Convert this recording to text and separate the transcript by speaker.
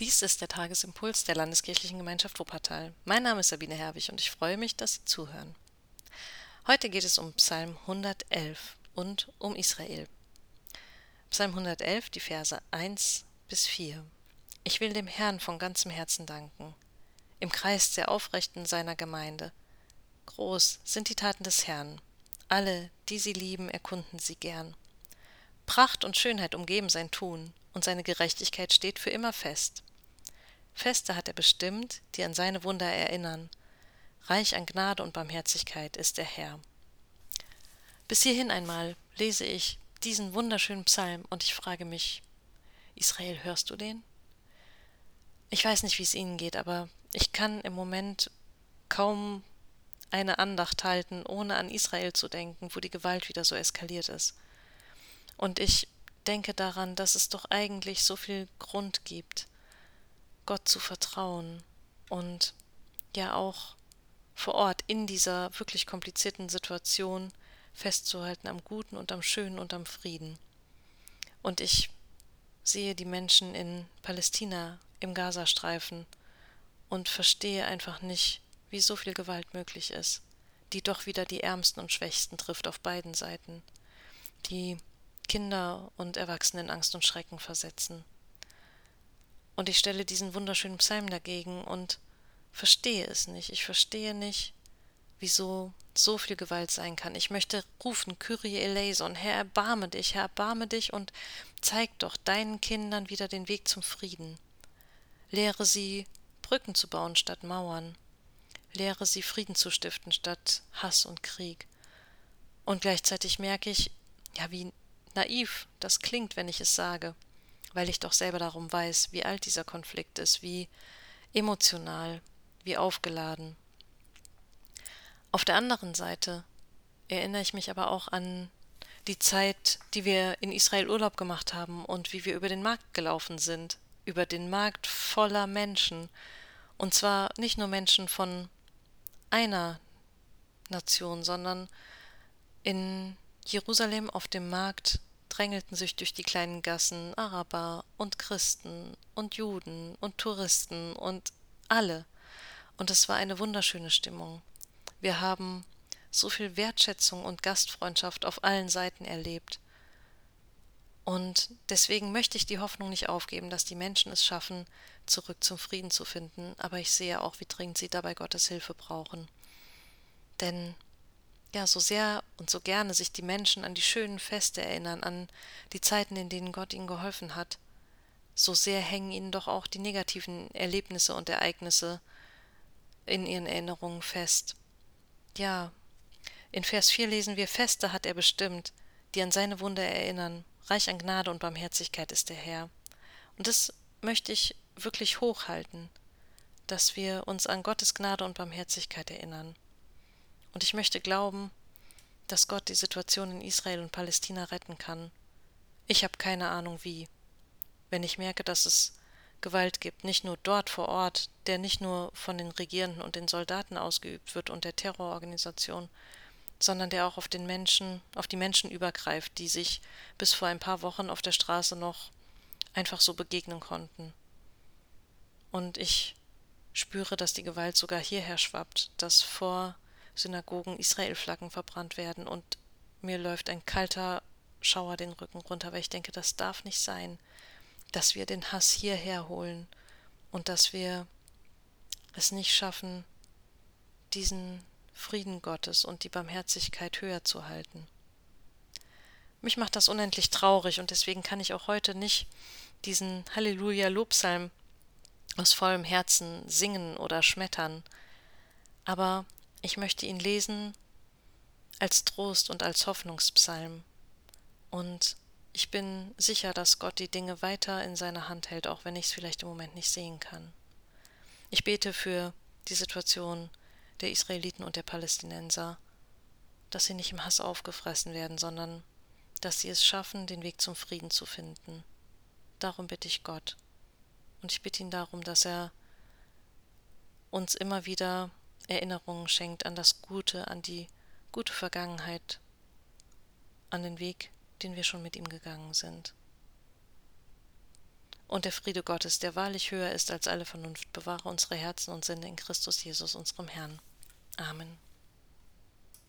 Speaker 1: Dies ist der Tagesimpuls der Landeskirchlichen Gemeinschaft Wuppertal. Mein Name ist Sabine Herwig und ich freue mich, dass Sie zuhören. Heute geht es um Psalm 111 und um Israel. Psalm 111, die Verse 1 bis 4. Ich will dem Herrn von ganzem Herzen danken, im Kreis der Aufrechten seiner Gemeinde. Groß sind die Taten des Herrn. Alle, die sie lieben, erkunden sie gern. Pracht und Schönheit umgeben sein Tun, und seine Gerechtigkeit steht für immer fest. Feste hat er bestimmt, die an seine Wunder erinnern. Reich an Gnade und Barmherzigkeit ist der Herr. Bis hierhin einmal lese ich diesen wunderschönen Psalm und ich frage mich, Israel, hörst du den? Ich weiß nicht, wie es Ihnen geht, aber ich kann im Moment kaum eine Andacht halten, ohne an Israel zu denken, wo die Gewalt wieder so eskaliert ist. Und ich denke daran, dass es doch eigentlich so viel Grund gibt, Gott zu vertrauen und ja auch vor Ort in dieser wirklich komplizierten Situation festzuhalten am Guten und am Schönen und am Frieden. Und ich sehe die Menschen in Palästina, im Gazastreifen und verstehe einfach nicht, wie so viel Gewalt möglich ist, die doch wieder die Ärmsten und Schwächsten trifft auf beiden Seiten, die Kinder und Erwachsene in Angst und Schrecken versetzen. Und ich stelle diesen wunderschönen Psalm dagegen und verstehe es nicht. Ich verstehe nicht, wieso so viel Gewalt sein kann. Ich möchte rufen, Kyrie eleison, Herr, erbarme dich, Herr, erbarme dich und zeig doch deinen Kindern wieder den Weg zum Frieden. Lehre sie, Brücken zu bauen statt Mauern. Lehre sie, Frieden zu stiften statt Hass und Krieg. Und gleichzeitig merke ich, ja, wie naiv das klingt, wenn ich es sage weil ich doch selber darum weiß, wie alt dieser Konflikt ist, wie emotional, wie aufgeladen. Auf der anderen Seite erinnere ich mich aber auch an die Zeit, die wir in Israel Urlaub gemacht haben und wie wir über den Markt gelaufen sind, über den Markt voller Menschen, und zwar nicht nur Menschen von einer Nation, sondern in Jerusalem auf dem Markt drängelten sich durch die kleinen Gassen Araber und Christen und Juden und Touristen und alle. Und es war eine wunderschöne Stimmung. Wir haben so viel Wertschätzung und Gastfreundschaft auf allen Seiten erlebt. Und deswegen möchte ich die Hoffnung nicht aufgeben, dass die Menschen es schaffen, zurück zum Frieden zu finden, aber ich sehe auch, wie dringend sie dabei Gottes Hilfe brauchen. Denn ja, so sehr und so gerne sich die Menschen an die schönen Feste erinnern, an die Zeiten, in denen Gott ihnen geholfen hat, so sehr hängen ihnen doch auch die negativen Erlebnisse und Ereignisse in ihren Erinnerungen fest. Ja, in Vers 4 lesen wir, Feste hat er bestimmt, die an seine Wunder erinnern, reich an Gnade und Barmherzigkeit ist der Herr. Und das möchte ich wirklich hochhalten, dass wir uns an Gottes Gnade und Barmherzigkeit erinnern. Und ich möchte glauben, dass Gott die Situation in Israel und Palästina retten kann. Ich habe keine Ahnung wie. Wenn ich merke, dass es Gewalt gibt, nicht nur dort vor Ort, der nicht nur von den Regierenden und den Soldaten ausgeübt wird und der Terrororganisation, sondern der auch auf den Menschen, auf die Menschen übergreift, die sich bis vor ein paar Wochen auf der Straße noch einfach so begegnen konnten. Und ich spüre, dass die Gewalt sogar hierher schwappt, dass vor Synagogen Israel-Flaggen verbrannt werden und mir läuft ein kalter Schauer den Rücken runter, weil ich denke, das darf nicht sein, dass wir den Hass hierher holen und dass wir es nicht schaffen, diesen Frieden Gottes und die Barmherzigkeit höher zu halten. Mich macht das unendlich traurig und deswegen kann ich auch heute nicht diesen Halleluja-Lobsalm aus vollem Herzen singen oder schmettern. Aber ich möchte ihn lesen als Trost und als Hoffnungspsalm. Und ich bin sicher, dass Gott die Dinge weiter in seiner Hand hält, auch wenn ich es vielleicht im Moment nicht sehen kann. Ich bete für die Situation der Israeliten und der Palästinenser, dass sie nicht im Hass aufgefressen werden, sondern dass sie es schaffen, den Weg zum Frieden zu finden. Darum bitte ich Gott. Und ich bitte ihn darum, dass er uns immer wieder Erinnerungen schenkt an das Gute, an die gute Vergangenheit, an den Weg, den wir schon mit ihm gegangen sind. Und der Friede Gottes, der wahrlich höher ist als alle Vernunft, bewahre unsere Herzen und Sinne in Christus Jesus, unserem Herrn. Amen.